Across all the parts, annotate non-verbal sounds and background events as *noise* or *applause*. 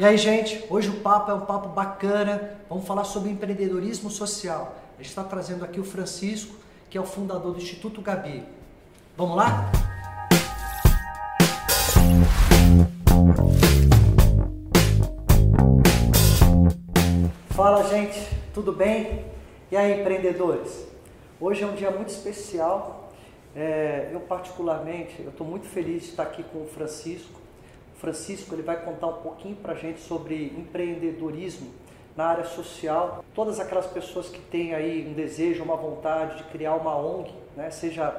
E aí, gente, hoje o papo é um papo bacana. Vamos falar sobre empreendedorismo social. A gente está trazendo aqui o Francisco, que é o fundador do Instituto Gabi. Vamos lá? Fala, gente, tudo bem? E aí, empreendedores? Hoje é um dia muito especial. É, eu particularmente, eu estou muito feliz de estar aqui com o Francisco. Francisco ele vai contar um pouquinho para a gente sobre empreendedorismo na área social. Todas aquelas pessoas que têm aí um desejo, uma vontade de criar uma ONG, né, seja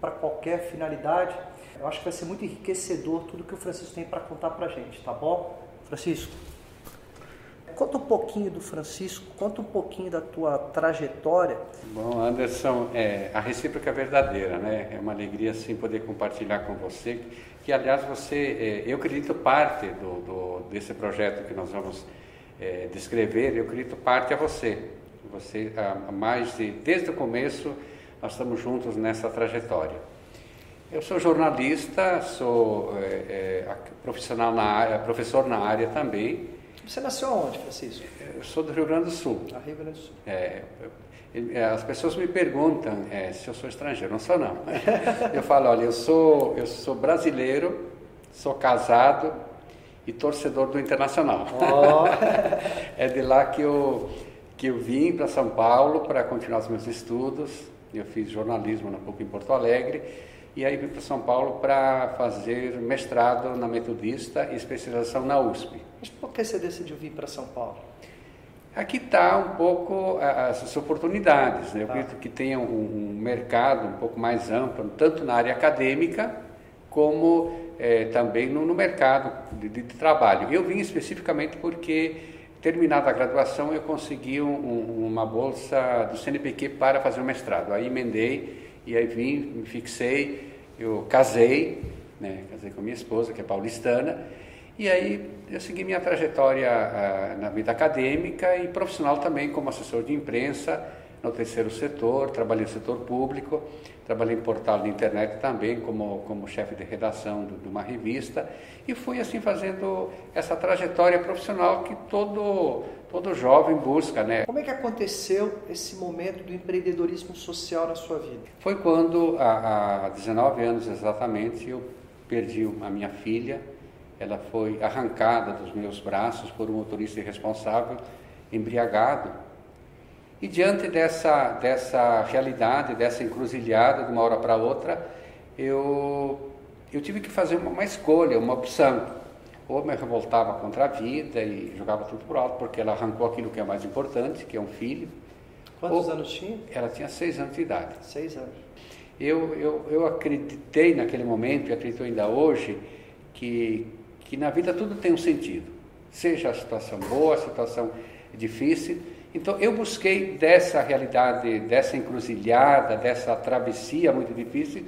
para qualquer finalidade, eu acho que vai ser muito enriquecedor tudo que o Francisco tem para contar para a gente, tá bom? Francisco, conta um pouquinho do Francisco, conta um pouquinho da tua trajetória. Bom, Anderson, é, a recíproca é verdadeira, né? É uma alegria sim poder compartilhar com você que aliás você, é, eu acredito parte do, do, desse projeto que nós vamos é, descrever, eu acredito parte a você. Você, há mais de, desde o começo, nós estamos juntos nessa trajetória. Eu sou jornalista, sou é, é, profissional na área, professor na área também. Você nasceu aonde, Francisco? Eu sou do Rio Grande do Sul. Rio Grande do Sul. É, é, as pessoas me perguntam é, se eu sou estrangeiro. Não sou, não. *laughs* Eu falo, olha, eu sou, eu sou brasileiro, sou casado e torcedor do Internacional. Oh. *laughs* é de lá que eu, que eu vim para São Paulo para continuar os meus estudos. Eu fiz jornalismo na PUC em Porto Alegre. E aí vim para São Paulo para fazer mestrado na Metodista e especialização na USP. Mas por que você decidiu vir para São Paulo? Aqui está um pouco as oportunidades. Né? Eu tá. acredito que tenha um, um, mercado um pouco mais amplo, tanto na área acadêmica como é, também no, no mercado de, de, trabalho. Eu vim especificamente porque, terminada a graduação, eu consegui um, uma bolsa do CNPq para fazer o mestrado. Aí emendei e aí vim, me fixei, eu casei, né? casei com minha esposa, que é paulistana, e aí eu segui minha trajetória ah, na vida acadêmica e profissional também como assessor de imprensa no terceiro setor, trabalhei no setor público, trabalhei em portal de internet também como, como chefe de redação de, de uma revista e fui assim fazendo essa trajetória profissional que todo, todo jovem busca. Né? Como é que aconteceu esse momento do empreendedorismo social na sua vida? Foi quando, há, há 19 anos exatamente, eu perdi a minha filha, ela foi arrancada dos meus braços por um motorista irresponsável, embriagado. E diante dessa, dessa realidade, dessa encruzilhada de uma hora para outra, eu, eu tive que fazer uma, uma escolha, uma opção. Ou me revoltava contra a vida e jogava tudo por alto, porque ela arrancou aquilo que é mais importante, que é um filho. Quantos ou, anos tinha? Ela tinha seis anos de idade. Seis anos. Eu, eu, eu acreditei naquele momento, e acredito ainda hoje, que que na vida tudo tem um sentido, seja a situação boa, a situação difícil. Então eu busquei dessa realidade, dessa encruzilhada, dessa travessia muito difícil,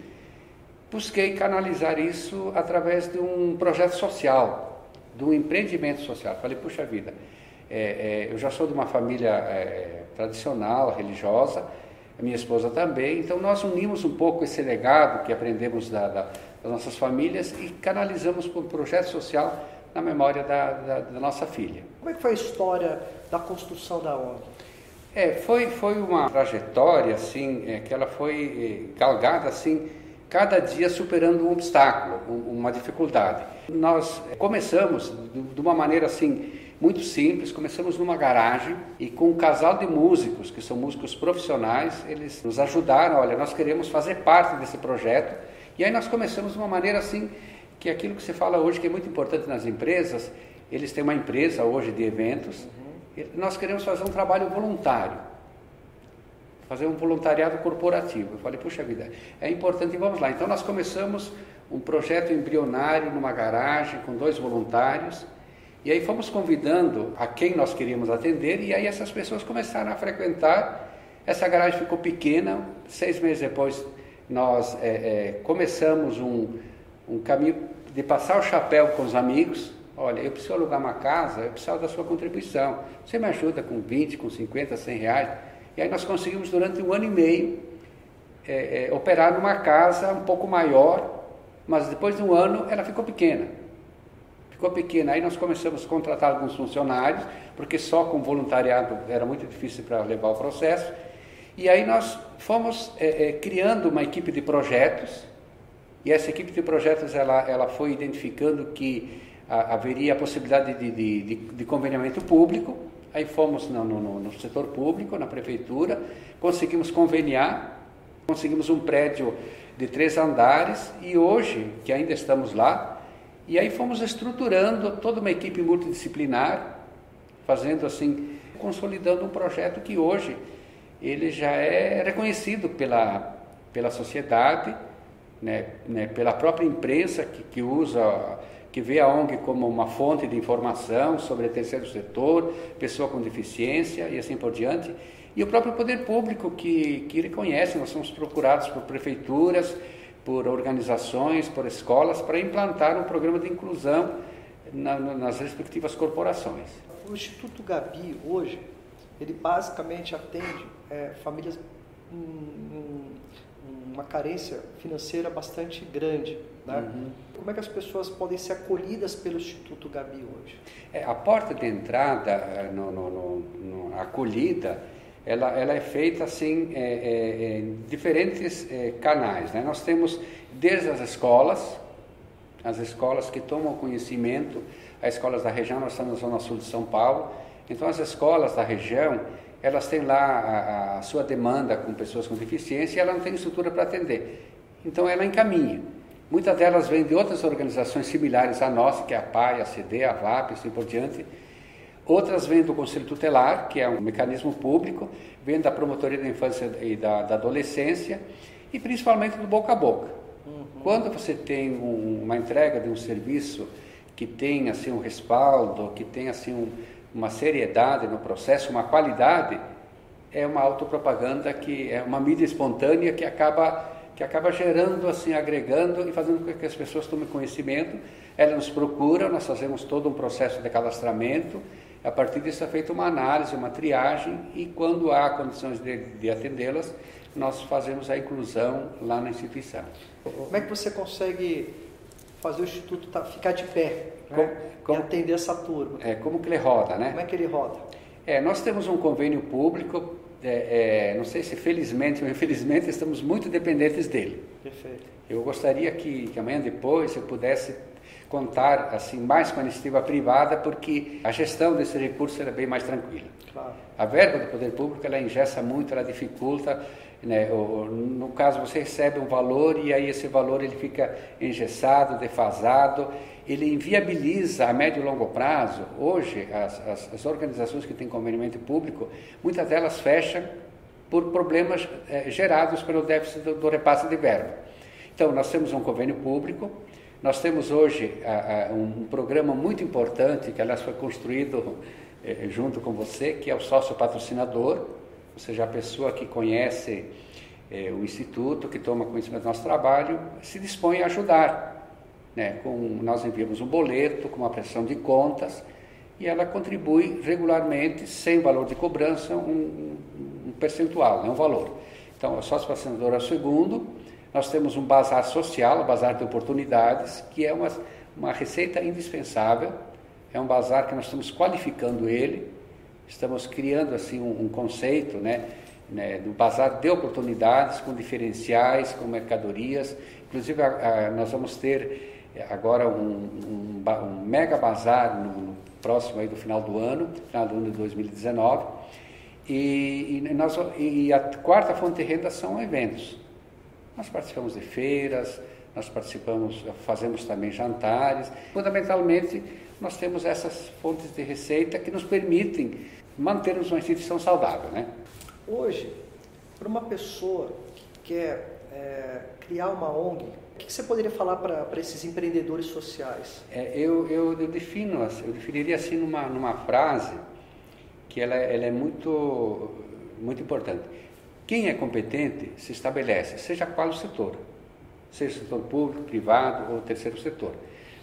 busquei canalizar isso através de um projeto social, de um empreendimento social. Falei, puxa vida, é, é, eu já sou de uma família é, tradicional, religiosa, minha esposa também, então nós unimos um pouco esse legado que aprendemos da, da das nossas famílias e canalizamos para um projeto social na memória da, da, da, nossa filha. Como é que foi a história da construção da ONG? É, foi, foi uma trajetória assim, é, que ela foi é, galgada assim, cada dia superando um obstáculo, um, uma dificuldade. Nós começamos de uma maneira assim muito simples, começamos numa garagem e com um casal de músicos, que são músicos profissionais, eles nos ajudaram, olha, nós queremos fazer parte desse projeto e aí nós começamos de uma maneira assim, que aquilo que você fala hoje, que é muito importante nas empresas, eles têm uma empresa hoje de eventos, uhum. nós queremos fazer um trabalho voluntário, fazer um voluntariado corporativo. Eu falei, puxa vida, é importante, vamos lá. Então nós começamos um projeto embrionário numa garagem com dois voluntários, e aí fomos convidando a quem nós queríamos atender, e aí essas pessoas começaram a frequentar. Essa garagem ficou pequena, seis meses depois nós é, é, começamos um, um caminho de passar o chapéu com os amigos. Olha, eu preciso alugar uma casa, eu preciso da sua contribuição. Você me ajuda com 20, com 50, 100 reais? E aí nós conseguimos durante um ano e meio é, é, operar numa casa um pouco maior, mas depois de um ano ela ficou pequena. Ficou pequena. Aí nós começamos a contratar alguns funcionários, porque só com voluntariado era muito difícil para levar o processo. E aí nós fomos é, é, criando uma equipe de projetos, e essa equipe de projetos ela, ela foi identificando que a, haveria a possibilidade de, de, de, de conveniamento público, aí fomos no, no, no, setor público, na prefeitura, conseguimos conveniar, conseguimos um prédio de três andares e hoje, que ainda estamos lá, e aí fomos estruturando toda uma equipe multidisciplinar, fazendo assim, consolidando um projeto que hoje ele já é reconhecido pela, pela sociedade, né, né, pela própria imprensa que, que usa, que vê a ONG como uma fonte de informação sobre o terceiro setor, pessoa com deficiência e assim por diante, e o próprio poder público que, que reconhece, nós somos procurados por prefeituras, por organizações, por escolas, para implantar um programa de inclusão na, nas respectivas corporações. O Instituto Gabi, hoje, ele basicamente atende é, famílias com uma carência financeira bastante grande. Né? Uhum. Como é que as pessoas podem ser acolhidas pelo Instituto Gabi hoje? É, a porta de entrada, eh, no, no, no, no acolhida, ela, ela é feita assim é, é, em diferentes é, canais. Né? Nós temos desde as escolas, as escolas que tomam conhecimento, as escolas da região, nós estamos na zona sul de São Paulo, então as escolas da região, elas têm lá a, a sua demanda com pessoas com deficiência e ela não tem estrutura para atender. Então ela encaminha. Muitas delas vêm de outras organizações similares à nossa, que é a PAI, a CD, a VAP, assim por diante, Outras vêm do Conselho Tutelar, que é um mecanismo público, vêm da Promotoria da Infância e da, da Adolescência e principalmente do boca a boca. Uhum. Quando você tem um, uma entrega de um serviço que tem assim um respaldo, que tem assim um, uma seriedade no processo, uma qualidade, é uma autopropaganda que é uma mídia espontânea que acaba que acaba gerando assim, agregando e fazendo com que as pessoas tomem conhecimento. Elas nos procuram, nós fazemos todo um processo de cadastramento a partir disso é feita uma análise, uma triagem e quando há condições de, de atendê-las, nós fazemos a inclusão lá na instituição. Como é que você consegue fazer o Instituto tá, ficar de pé né? como, como, e atender essa turma? É, como que ele roda, né? Como é que ele roda? É, nós temos um convênio público, é, é, não sei se felizmente ou infelizmente estamos muito dependentes dele. Perfeito. Eu gostaria que, que amanhã depois eu pudesse contar assim mais com a iniciativa privada, porque a gestão desse recurso é bem mais tranquila. Claro. A verba do poder público ela ingessa muito, ela dificulta. Né? no caso, você recebe um valor e aí esse valor ele fica engessado, defasado, ele inviabiliza a médio e longo prazo. Hoje, as, as, as organizações que têm convênio público, muitas delas fecham por problemas é, gerados pelo déficit do, do repasse de verba. Então, nós temos um convênio público, nós temos hoje a, a, um programa muito importante, que aliás foi construído eh, junto com você, que é o sócio patrocinador, ou seja, a pessoa que conhece eh, o Instituto, que toma conhecimento do nosso trabalho, se dispõe a ajudar. Né? Com, nós enviamos um boleto com uma pressão de contas e ela contribui regularmente, sem valor de cobrança, um, um percentual, né? um valor. Então, o sócio patrocinador é o segundo, nós temos um bazar social, um bazar de oportunidades, que é uma, uma receita indispensável. É um bazar que nós estamos qualificando ele, estamos criando assim um, um conceito, né, né, do bazar de oportunidades com diferenciais, com mercadorias. Inclusive, a, a, nós vamos ter agora um, um, um mega bazar no, no, próximo aí do final do ano, final do ano de 2019. E, e, nós, e a quarta fonte de renda são eventos. Nós participamos de feiras, nós participamos, fazemos também jantares. Fundamentalmente, nós temos essas fontes de receita que nos permitem mantermos uma instituição saudável. Né? Hoje, para uma pessoa que quer é, criar uma ONG, o que você poderia falar para esses empreendedores sociais? É, eu, eu, eu, defino, eu definiria assim numa, numa frase que ela, ela é muito, muito importante. Quem é competente se estabelece, seja qual o setor, seja setor público, privado ou terceiro setor.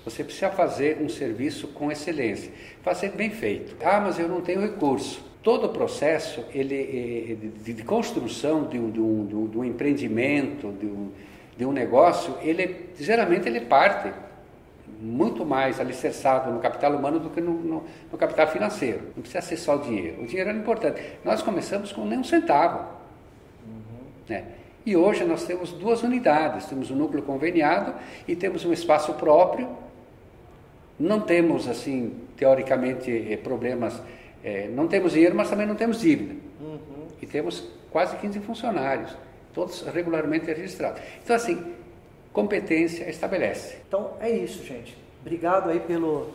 Você precisa fazer um serviço com excelência, fazer bem feito. Ah, mas eu não tenho recurso. Todo o processo ele, eh, de, de construção de um, de, um, de um, empreendimento, de um, de um negócio, ele geralmente ele parte muito mais alicerçado no capital humano do que no, no, no, capital financeiro. Não precisa ser só o dinheiro. O dinheiro era importante. Nós começamos com nem um centavo. Né? E hoje nós temos duas unidades. Temos um núcleo conveniado e temos um espaço próprio. Não temos, assim, teoricamente, eh, problemas. É, não temos dinheiro, mas também não temos dívida. Uhum. E temos quase 15 funcionários, todos regularmente registrados. Então, assim, competência estabelece. Então é isso, gente. Obrigado aí pelo,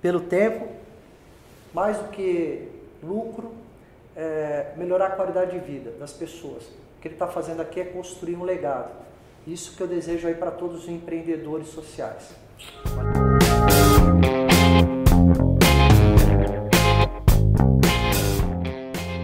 pelo tempo. Mais do que lucro, é melhorar a qualidade de vida das pessoas. O que ele está fazendo aqui é construir um legado. Isso que eu desejo aí para todos os empreendedores sociais.